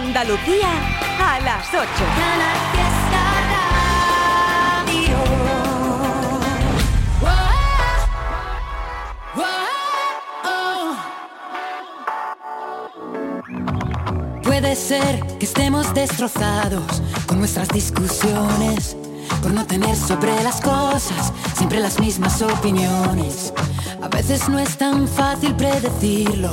Andalucía a las 8. Puede ser que estemos destrozados con nuestras discusiones, por no tener sobre las cosas siempre las mismas opiniones. A veces no es tan fácil predecirlo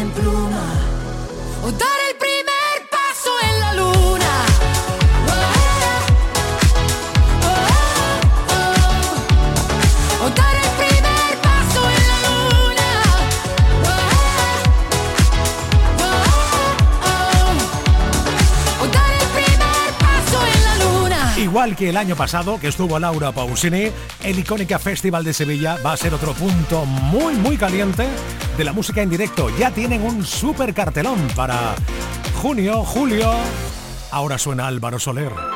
En el primer paso en la luna. Igual que el año pasado, que estuvo Laura Pausini, el icónica Festival de Sevilla va a ser otro punto muy, muy caliente de la música en directo. Ya tienen un super cartelón para junio, julio. Ahora suena Álvaro Soler.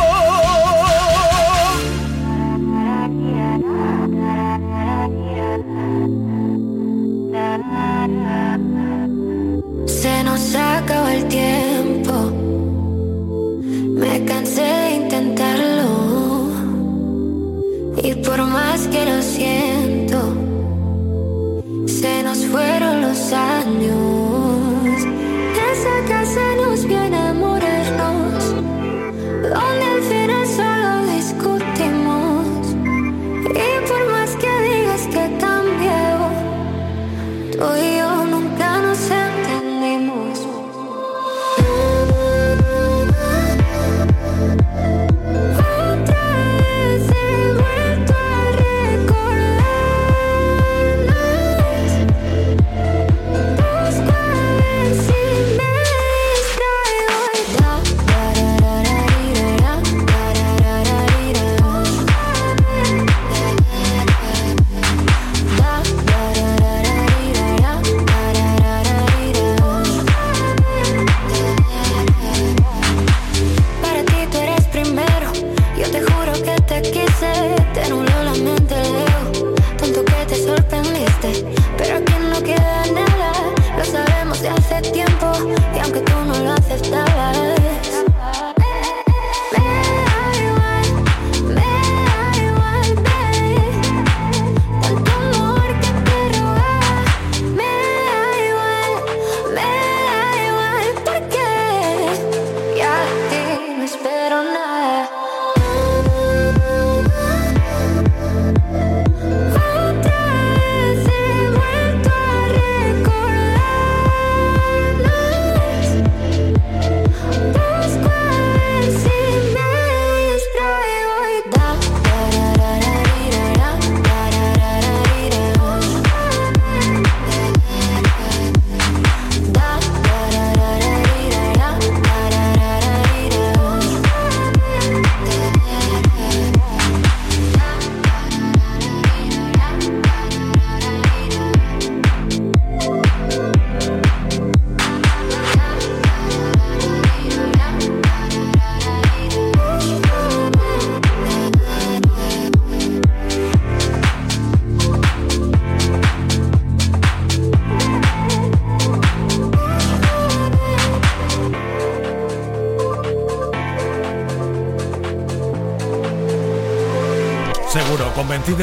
Nos acaba el tiempo. Me cansé de intentarlo. Y por más que lo siento, se nos fueron los años.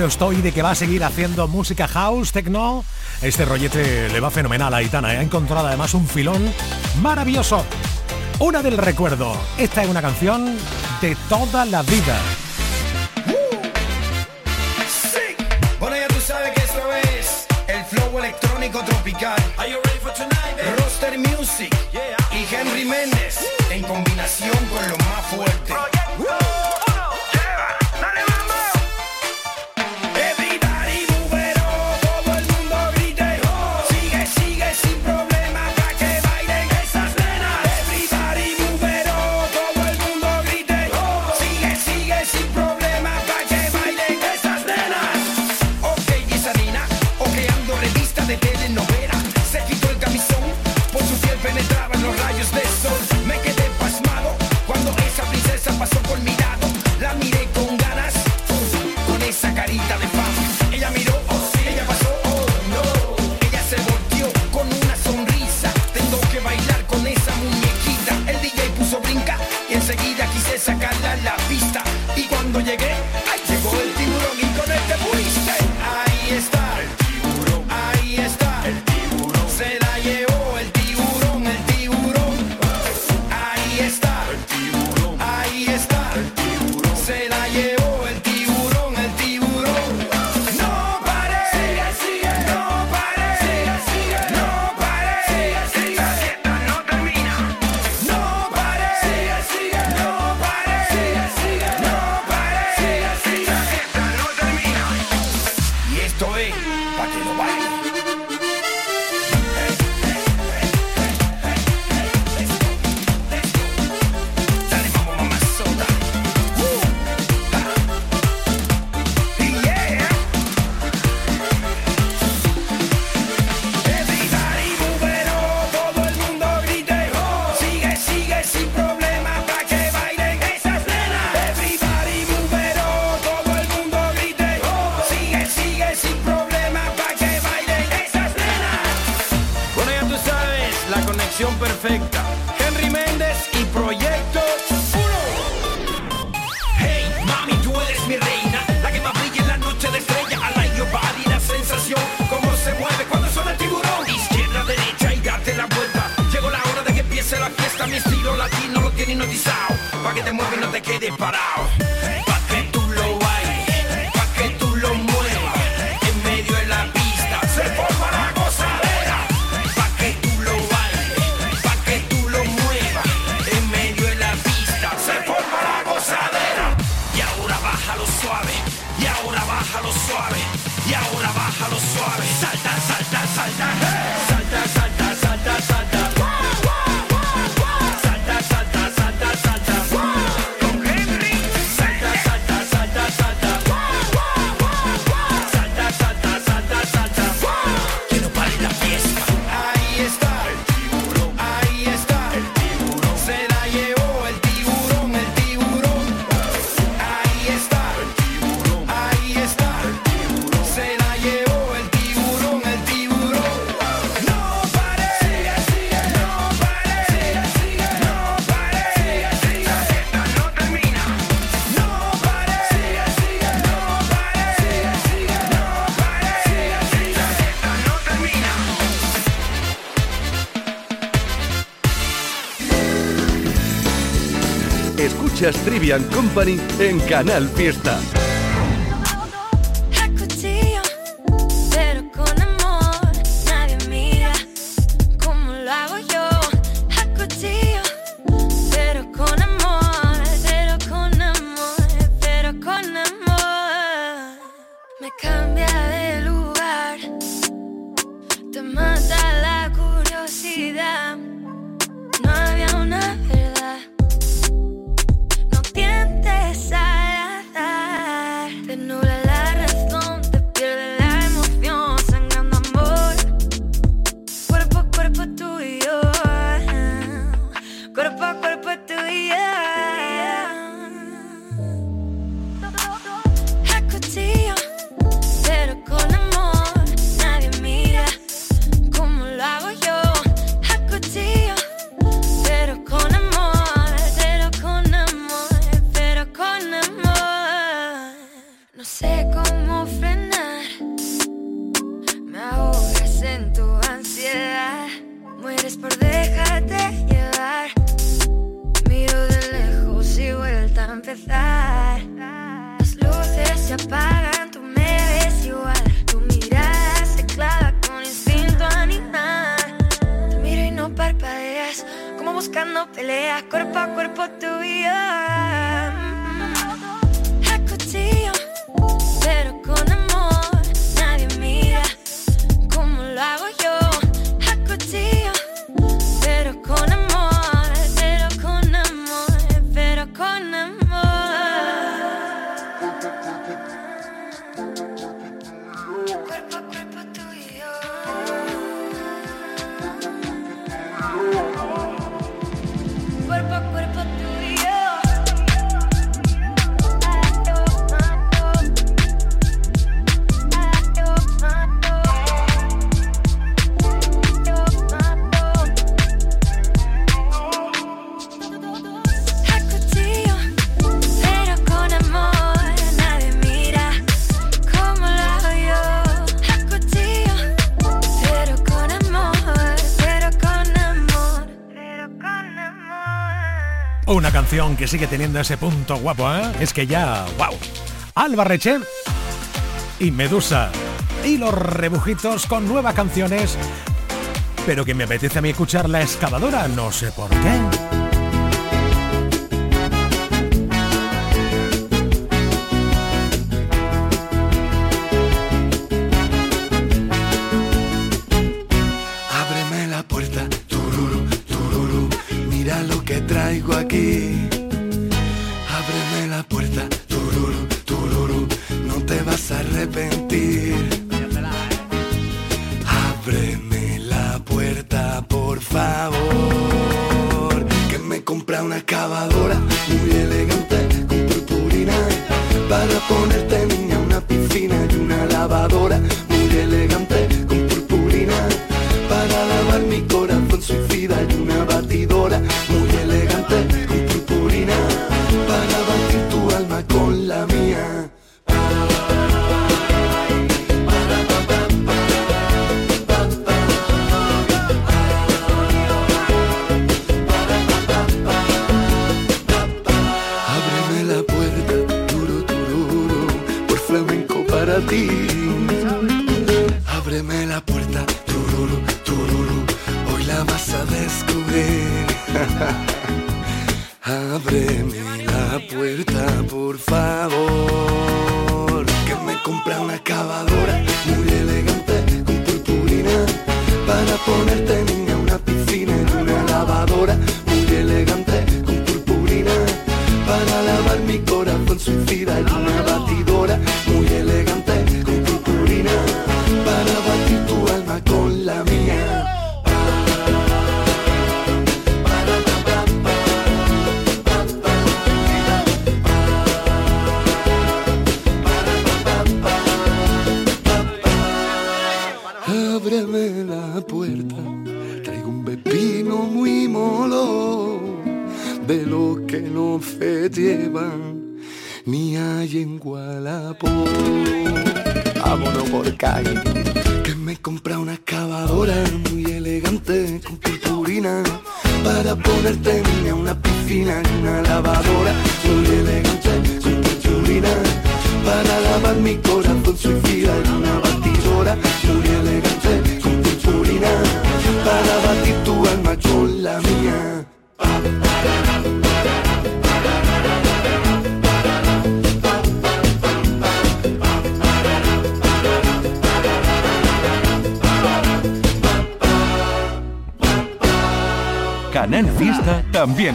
Estoy de que va a seguir haciendo música house, techno. Este rollete le va fenomenal a Aitana. ¿eh? Ha encontrado además un filón maravilloso. Una del recuerdo. Esta es una canción de toda la vida. Sí. Bueno, ya tú sabes que esto es el flow electrónico tropical. Are you ready for tonight, Roster Music y Henry Méndez en combinación con lo más fuerte. Trivian Company en Canal Fiesta. cuerpo que sigue teniendo ese punto guapo. ¿eh? Es que ya, wow. Albarreche y Medusa. Y los rebujitos con nuevas canciones. Pero que me apetece a mí escuchar la excavadora, no sé por qué. Ti. Ábreme la puerta, tururu, tururu, hoy la vas a descubrir. Ábreme la puerta, por favor. Que me compra una cavadora muy elegante con purpurina para ponerte niña una piscina en una lavadora muy elegante con purpurina para lavar mi corazón suicida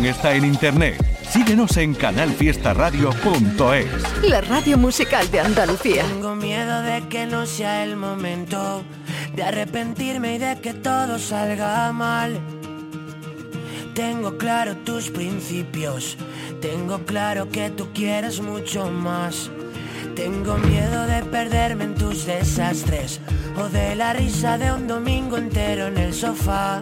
también está en internet. Síguenos en canalfiestaradio.es. La radio musical de Andalucía. Tengo miedo de que no sea el momento de arrepentirme y de que todo salga mal. Tengo claro tus principios, tengo claro que tú quieres mucho más. Tengo miedo de perderme en tus desastres o de la risa de un domingo entero en el sofá.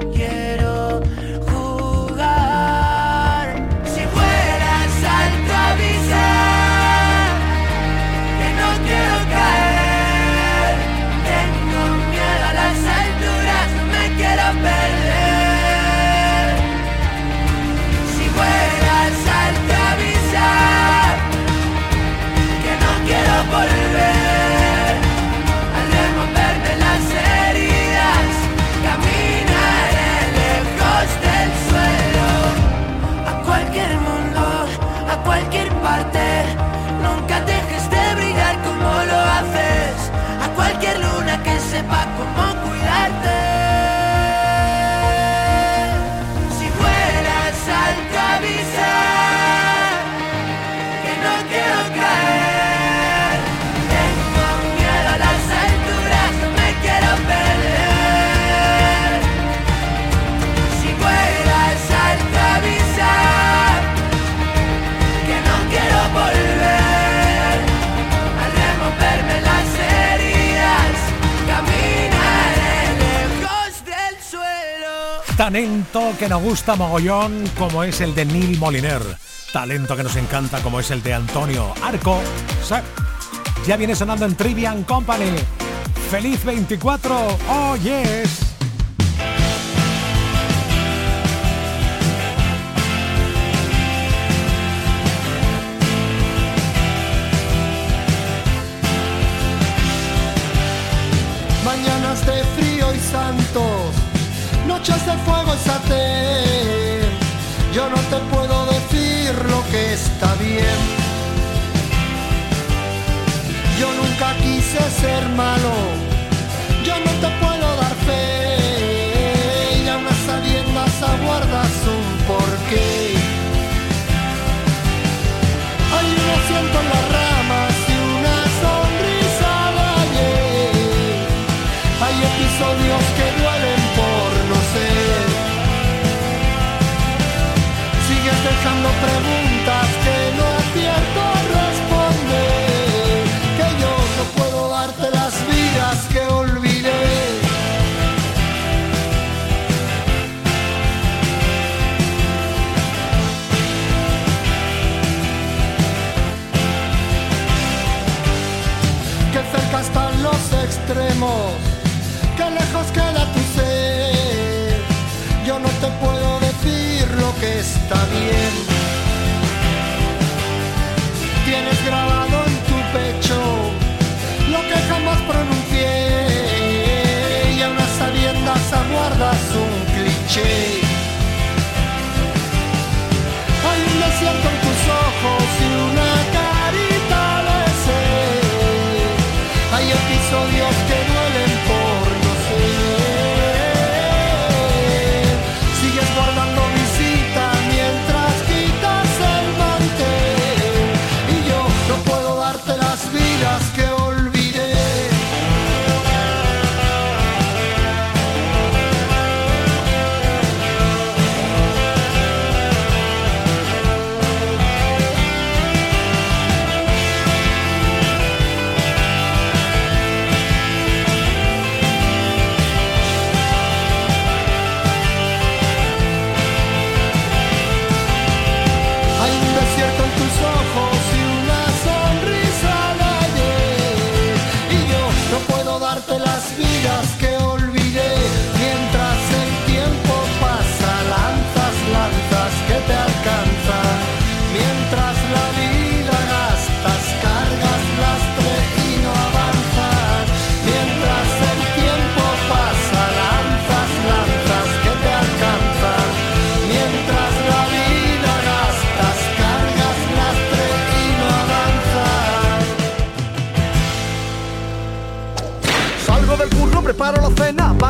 Talento que nos gusta mogollón como es el de Neil Moliner. Talento que nos encanta como es el de Antonio Arco. Sí. Ya viene sonando en Trivian Company. ¡Feliz 24! ¡Oh, yes! quise ser malo.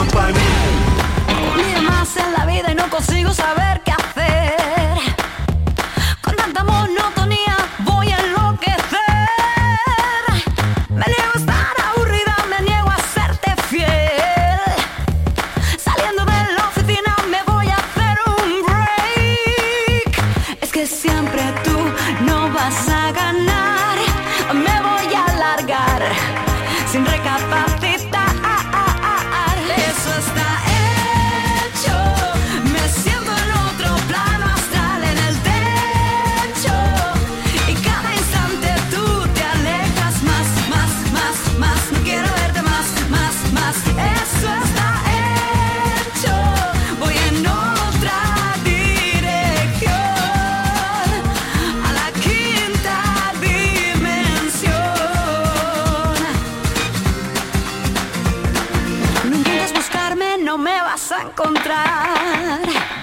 company. Más en la vida y no consigo saber qué a encontrar.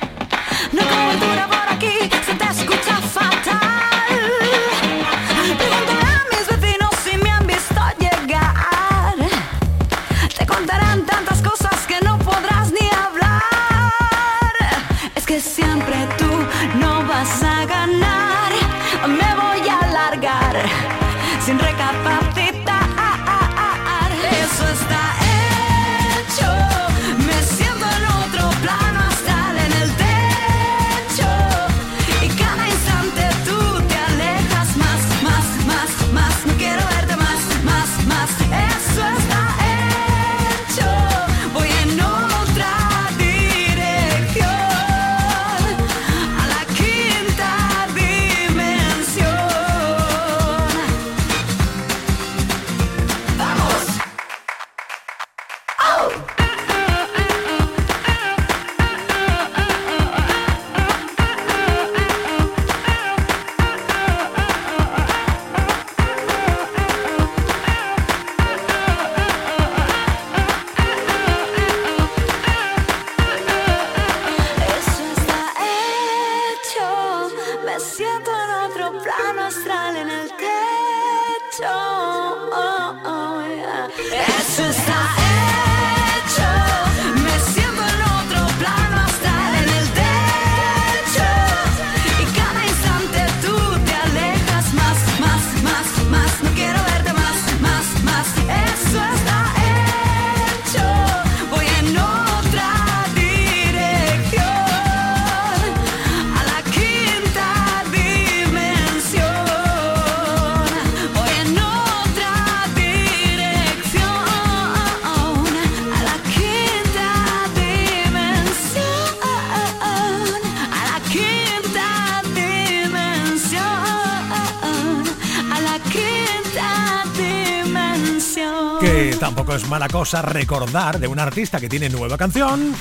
Tampoco es mala cosa recordar de un artista que tiene nueva canción,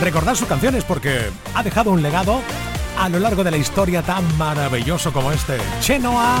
recordar sus canciones porque ha dejado un legado a lo largo de la historia tan maravilloso como este. Chenoa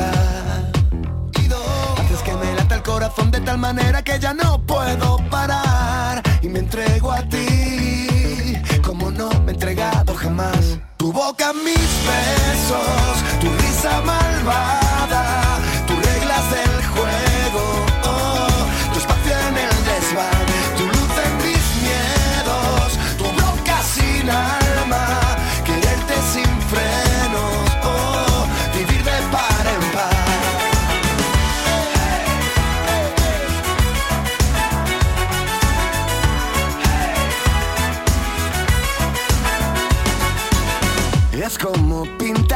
dos, haces que me lata el corazón de tal manera que ya no puedo parar y me entrego a ti como no me he entregado jamás. Tu boca, mis besos, tu risa malvada, tus reglas del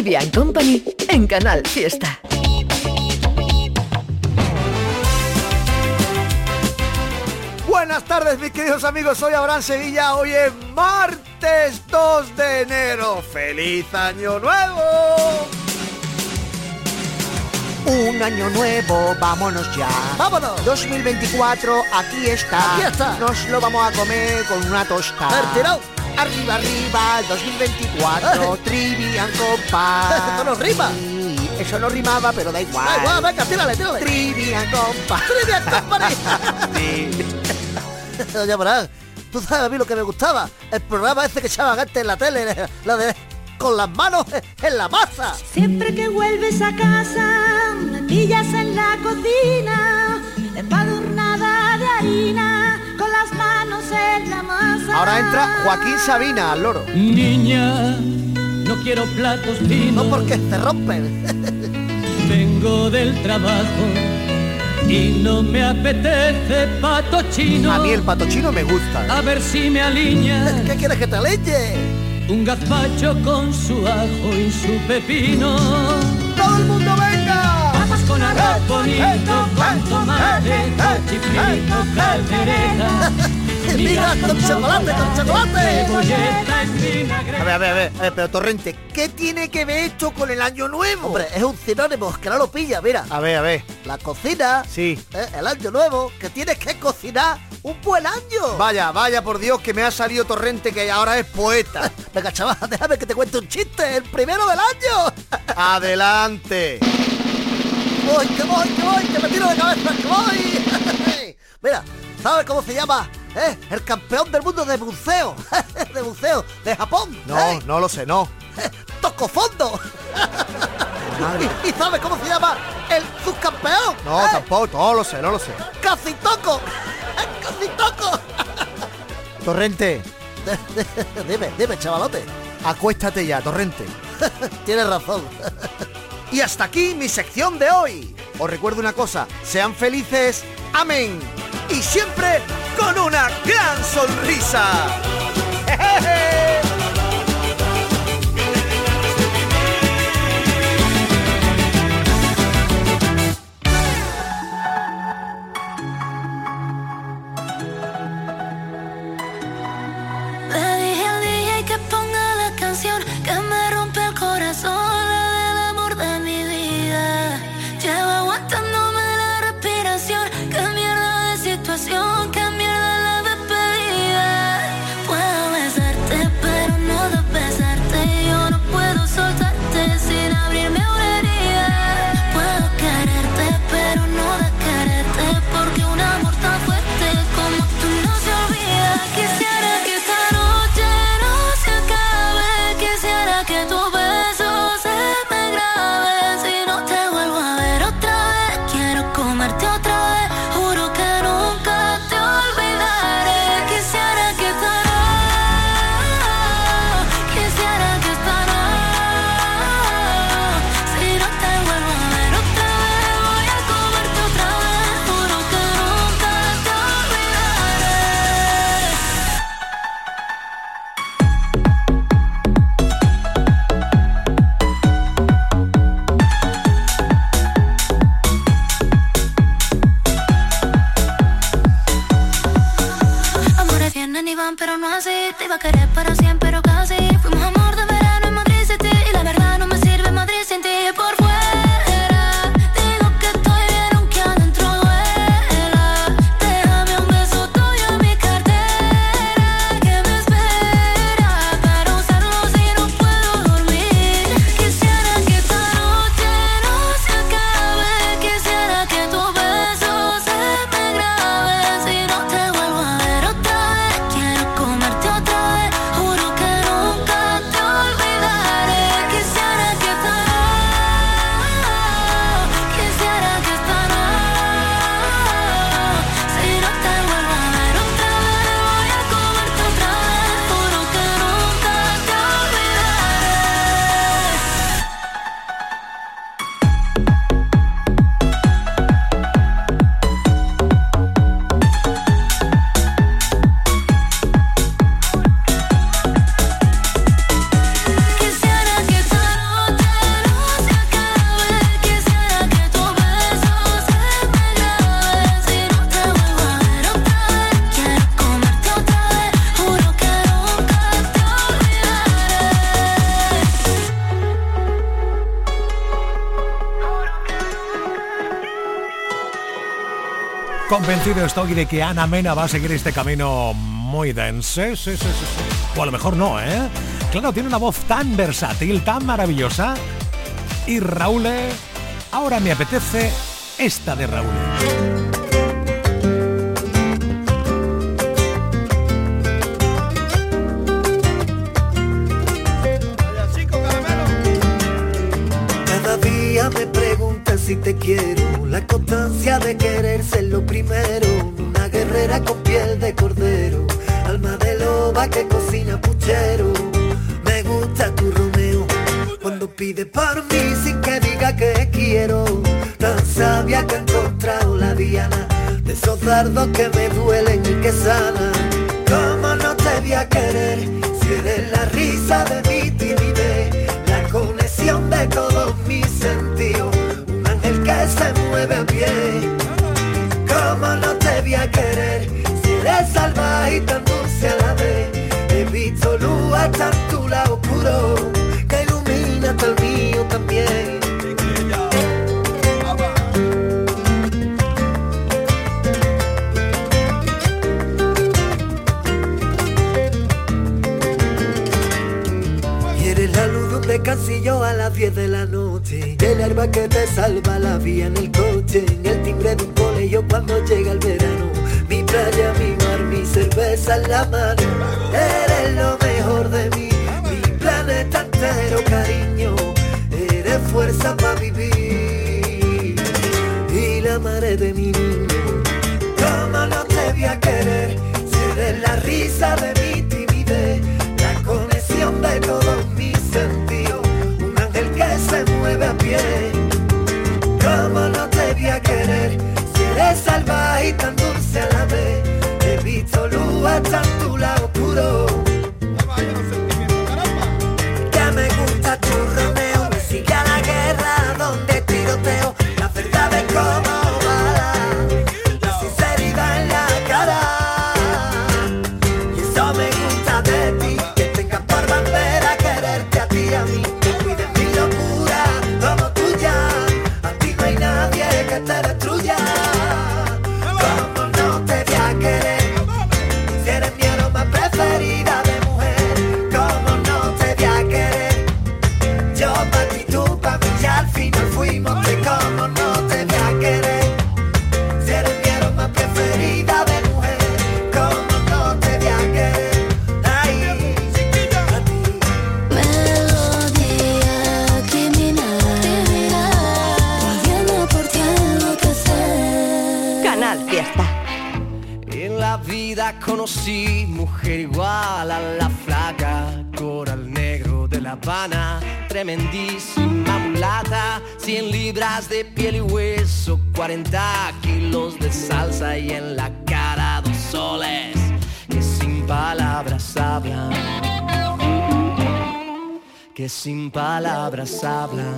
Trivian Company en Canal Fiesta. Buenas tardes mis queridos amigos, soy Abraham Sevilla, hoy es martes 2 de enero. ¡Feliz año nuevo! Un año nuevo, vámonos ya. ¡Vámonos! 2024, aquí está. Aquí está. Nos lo vamos a comer con una tosta. ¡Retirado! Arriba, arriba, 2024, Trivian Company. Esto no rima. Eso no rimaba, pero da igual. Da igual, venga, tírale, tírale. Trivian Company. ¡Trivian Company! Sí. Oye, Abraham, tú sabes a mí lo que me gustaba. El programa ese que echaban antes en la tele, la de con las manos en la masa. Siempre que vuelves a casa, me pillas en la cocina, empadurnada de harina, las manos en la masa. Ahora entra Joaquín Sabina al loro. Niña, no quiero platos finos. No porque se rompen. Vengo del trabajo y no me apetece pato chino. A mí el pato chino me gusta. A ver si me aliña. ¿Qué quieres que te leche? Un gazpacho con su ajo y su pepino. ¡Todo el mundo venga! Bonito, caldereta. Con chocolate, con chocolate. Vinagre. A ver, a ver, a ver, a ver, pero Torrente, ¿qué tiene que ver esto con el año nuevo? Hombre, es un sinónimo, que no lo pilla, mira. A ver, a ver. La cocina, Sí. eh, el año nuevo, que tienes que cocinar un buen año. Vaya, vaya por Dios que me ha salido Torrente que ahora es poeta. Venga, chaval, déjame que te cuente un chiste, el primero del año. Adelante. Voy, que voy, que voy, que me tiro de cabeza, que voy. Mira, ¿sabes cómo se llama? eh? El campeón del mundo de buceo. de buceo, de Japón. No, ¿eh? no lo sé, no. Toco fondo. ¿Y, y sabes cómo se llama el subcampeón? No, ¿Eh? tampoco, no lo sé, no lo sé. Casi toco. Casi toco. Torrente, dime, dime, chavalote. acuéstate ya, Torrente. Tienes razón. Y hasta aquí mi sección de hoy. Os recuerdo una cosa, sean felices, amén. Y siempre con una gran sonrisa. Convencido estoy de que Ana Mena va a seguir este camino muy dense. Sí, sí, sí. O a lo mejor no, ¿eh? Claro, tiene una voz tan versátil, tan maravillosa. Y Raúl, ahora me apetece esta de Raúl. me preguntas si te quiero, que cocina puchero, me gusta tu Romeo, cuando pide por mí sin que diga que quiero, tan sabia que he encontrado la diana, de esos dardos que me duelen y que sanan, ¿cómo no te voy a querer si eres la risa de mi timidez? conexión de todos mis sentidos, un ángel que se mueve a pie. ¿Cómo no te voy a querer luz en tu lado oscuro que ilumina hasta el mío también. de casillo a las 10 de la noche. El herba que te salva la vía en el coche. En el timbre de un colegio cuando llega el verano. Mi playa, mi mar, mi cerveza en la mano. Eres entero, cariño. Eres fuerza para vivir. Y la madre de mi niño. ¿Cómo no te voy a querer? Si eres la risa de mi abraçarla.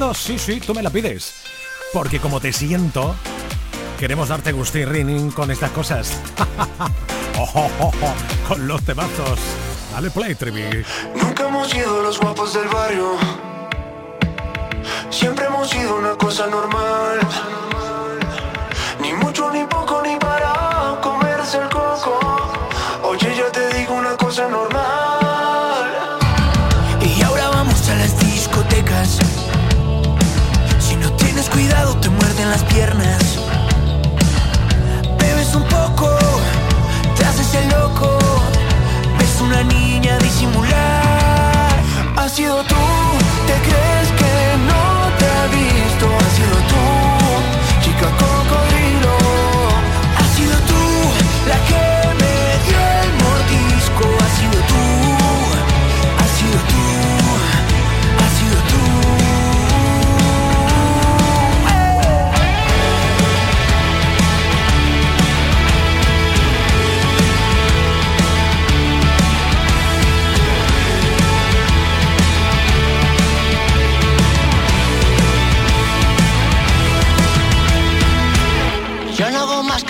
Cuando, sí, sí, tú me la pides. Porque como te siento, queremos darte gustín rinning con estas cosas. Oh, oh, oh, con los temazos. Dale play, Trivi. Nunca hemos sido los guapos del barrio. Siempre hemos sido una cosa normal. Piernas.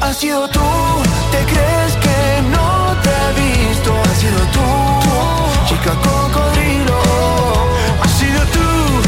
Ha sido tú, te crees que no te he visto. Ha sido tú, chica cocodrilo. Ha sido tú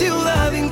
Y la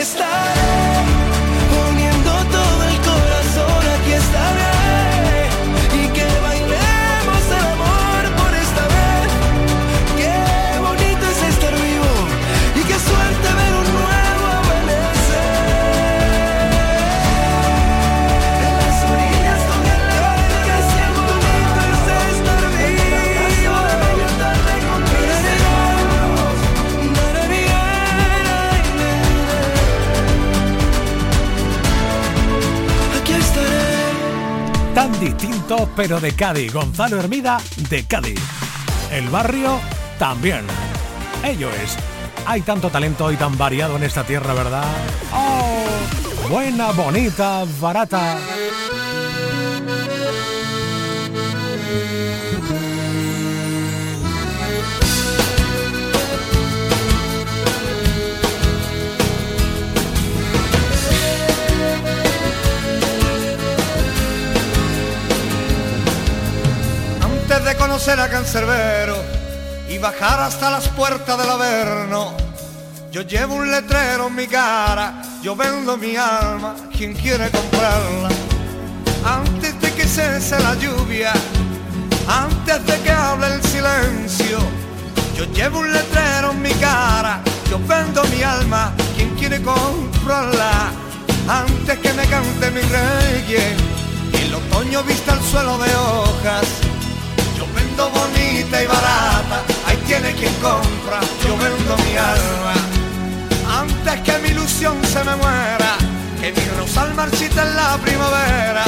estarei. Tan distinto, pero de Cádiz. Gonzalo Hermida, de Cádiz. El barrio, también. Ello es. Hay tanto talento y tan variado en esta tierra, ¿verdad? ¡Oh! Buena, bonita, barata. Conocer a Cancerbero y bajar hasta las puertas del Averno, yo llevo un letrero en mi cara, yo vendo mi alma, quien quiere comprarla. Antes de que cese la lluvia, antes de que hable el silencio, yo llevo un letrero en mi cara, yo vendo mi alma, quien quiere comprarla. Antes que me cante mi reggae y el otoño vista el suelo de hojas, bonita y barata, ahí tiene quien compra, yo vendo mi alma. Antes que mi ilusión se me muera, que mi rosal marchita en la primavera,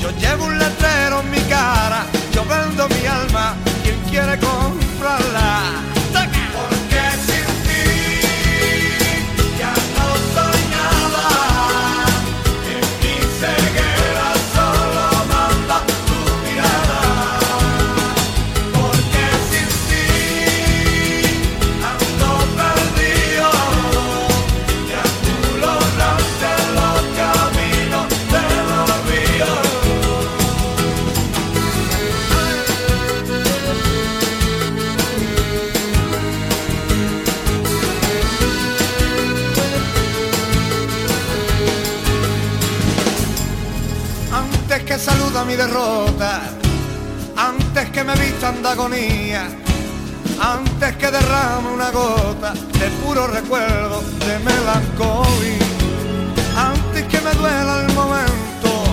yo llevo un letrero en mi cara, yo vendo mi alma, quien quiere comprarla. Saluda mi derrota, antes que me vistan de agonía, antes que derrame una gota de puro recuerdo de melancolía, antes que me duela el momento,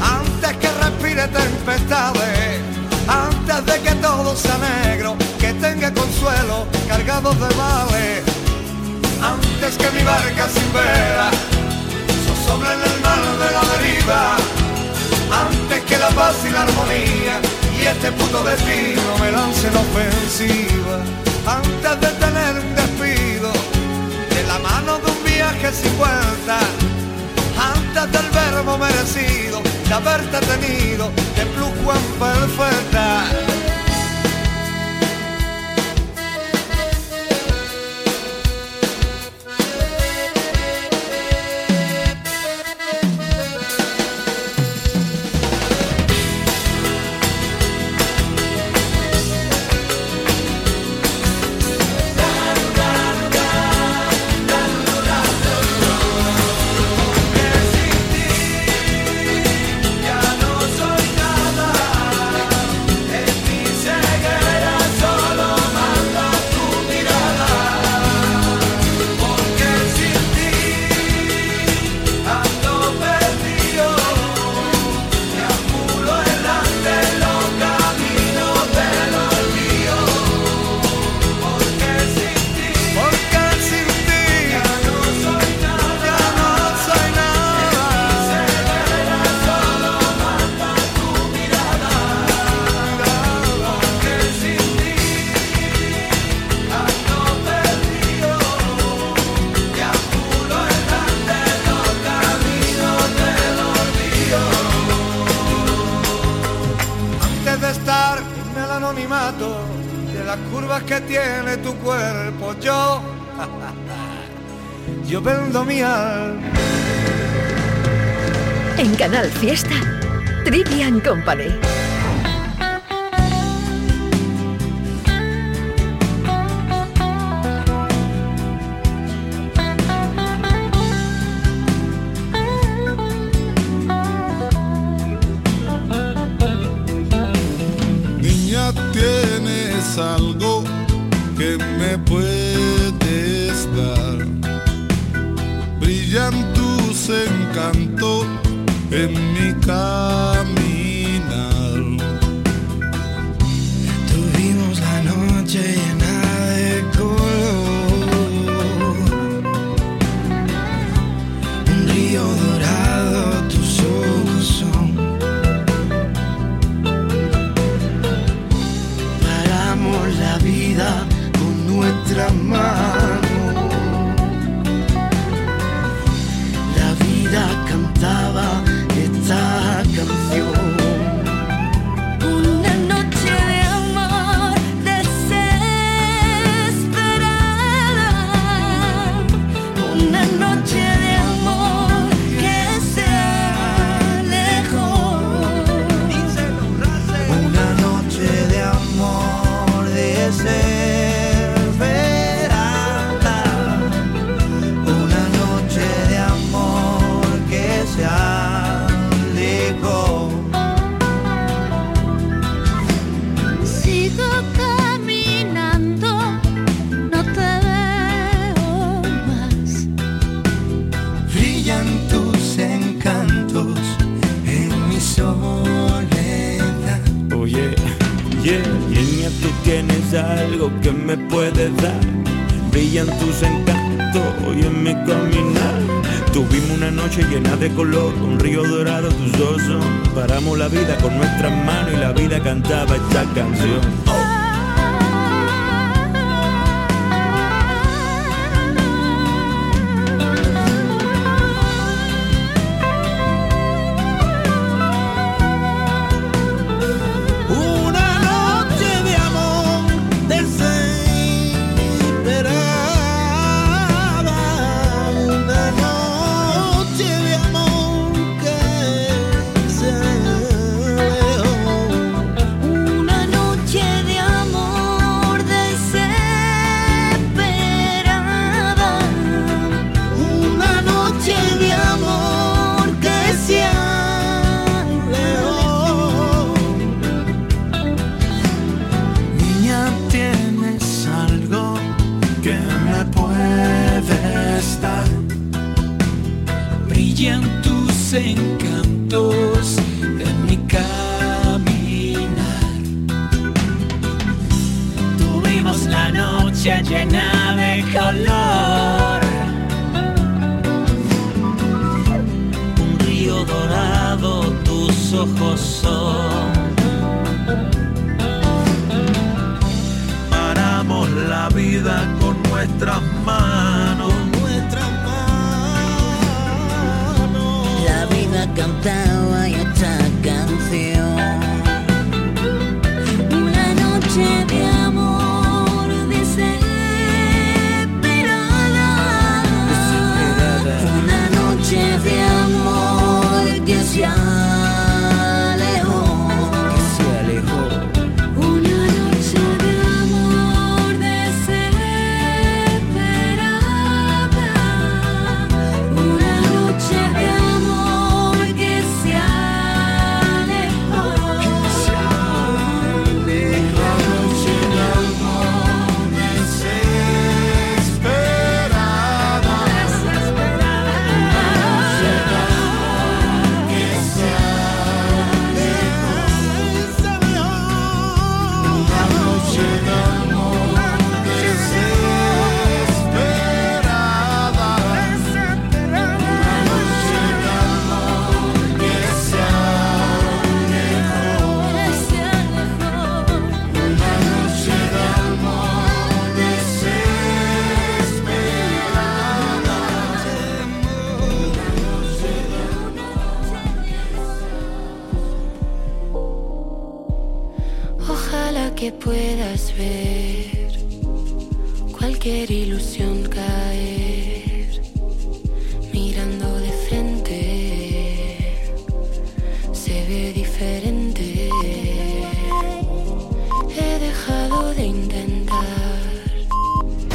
antes que respire tempestades, antes de que todo sea negro, que tenga consuelo cargado de males, antes que mi barca sin vela sobre en el mar de la deriva antes que la paz y la armonía y este puto destino me lance la ofensiva. Antes de tener un despido de la mano de un viaje sin vuelta antes del verbo merecido de haberte tenido de en perfecta En Canal Fiesta, Trivian Company. tus ojos son. Paramos la vida con nuestras manos. La vida cantaba y estaba.